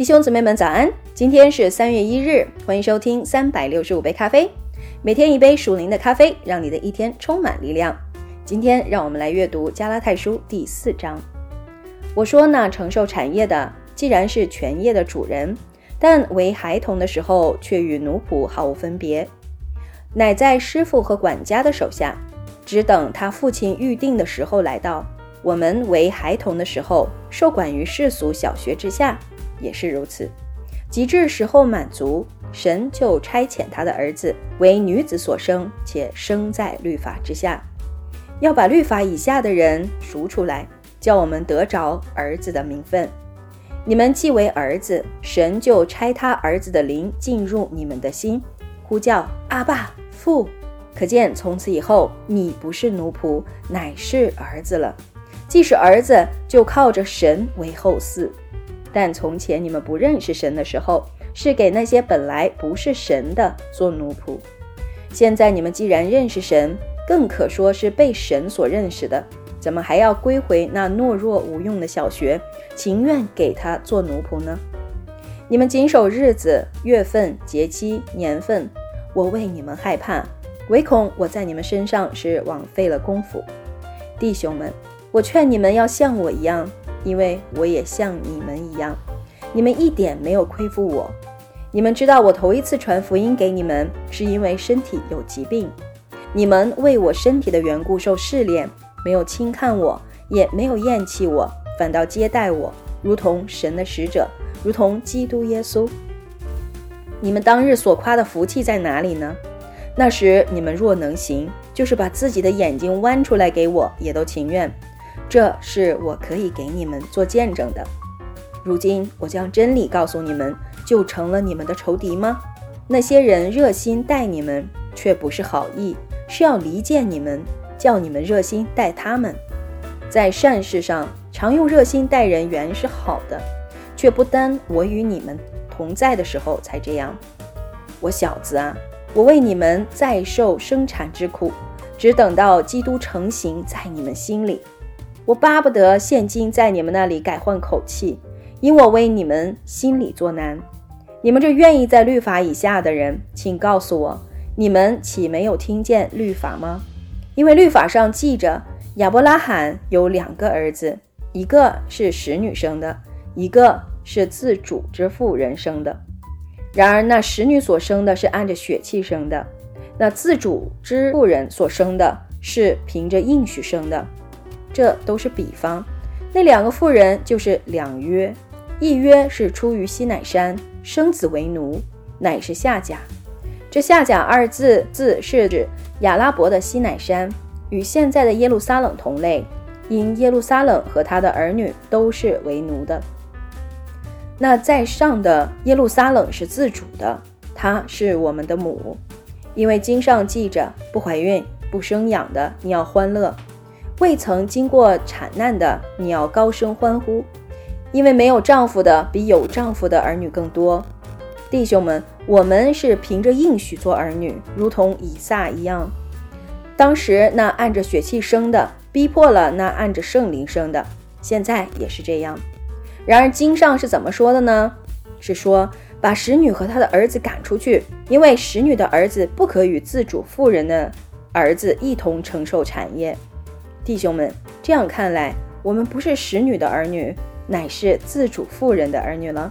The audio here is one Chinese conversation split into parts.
弟兄姊妹们，早安！今天是三月一日，欢迎收听三百六十五杯咖啡，每天一杯属灵的咖啡，让你的一天充满力量。今天让我们来阅读加拉太书第四章。我说那承受产业的，既然是全业的主人，但为孩童的时候，却与奴仆毫无分别，乃在师傅和管家的手下，只等他父亲预定的时候来到。我们为孩童的时候，受管于世俗小学之下。也是如此，及至时候满足，神就差遣他的儿子为女子所生，且生在律法之下，要把律法以下的人赎出来，叫我们得着儿子的名分。你们既为儿子，神就差他儿子的灵进入你们的心，呼叫阿爸父。可见从此以后，你不是奴仆，乃是儿子了。既是儿子，就靠着神为后嗣。但从前你们不认识神的时候，是给那些本来不是神的做奴仆；现在你们既然认识神，更可说是被神所认识的，怎么还要归回那懦弱无用的小学，情愿给他做奴仆呢？你们谨守日子、月份、节期、年份，我为你们害怕，唯恐我在你们身上是枉费了功夫。弟兄们，我劝你们要像我一样。因为我也像你们一样，你们一点没有亏负我。你们知道我头一次传福音给你们，是因为身体有疾病。你们为我身体的缘故受试炼，没有轻看我，也没有厌弃我，反倒接待我，如同神的使者，如同基督耶稣。你们当日所夸的福气在哪里呢？那时你们若能行，就是把自己的眼睛剜出来给我，也都情愿。这是我可以给你们做见证的。如今我将真理告诉你们，就成了你们的仇敌吗？那些人热心待你们，却不是好意，是要离间你们，叫你们热心待他们。在善事上常用热心待人，原是好的，却不单我与你们同在的时候才这样。我小子啊，我为你们再受生产之苦，只等到基督成形在你们心里。我巴不得现今在你们那里改换口气，因我为你们心里作难。你们这愿意在律法以下的人，请告诉我，你们岂没有听见律法吗？因为律法上记着，亚伯拉罕有两个儿子，一个是使女生的，一个是自主之妇人生的。然而那使女所生的是按着血气生的，那自主之妇人所生的是凭着应许生的。这都是比方，那两个妇人就是两约，一约是出于西乃山，生子为奴，乃是夏甲。这夏甲二字字是指亚拉伯的西乃山，与现在的耶路撒冷同类，因耶路撒冷和他的儿女都是为奴的。那在上的耶路撒冷是自主的，她是我们的母，因为经上记着，不怀孕不生养的，你要欢乐。未曾经过产难的，你要高声欢呼，因为没有丈夫的比有丈夫的儿女更多。弟兄们，我们是凭着应许做儿女，如同以撒一样。当时那按着血气生的，逼迫了那按着圣灵生的，现在也是这样。然而经上是怎么说的呢？是说把使女和她的儿子赶出去，因为使女的儿子不可与自主妇人的儿子一同承受产业。弟兄们，这样看来，我们不是使女的儿女，乃是自主妇人的儿女了。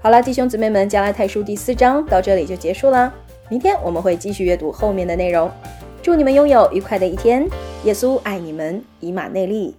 好了，弟兄姊妹们，加拉太书第四章到这里就结束了。明天我们会继续阅读后面的内容。祝你们拥有愉快的一天。耶稣爱你们，以马内利。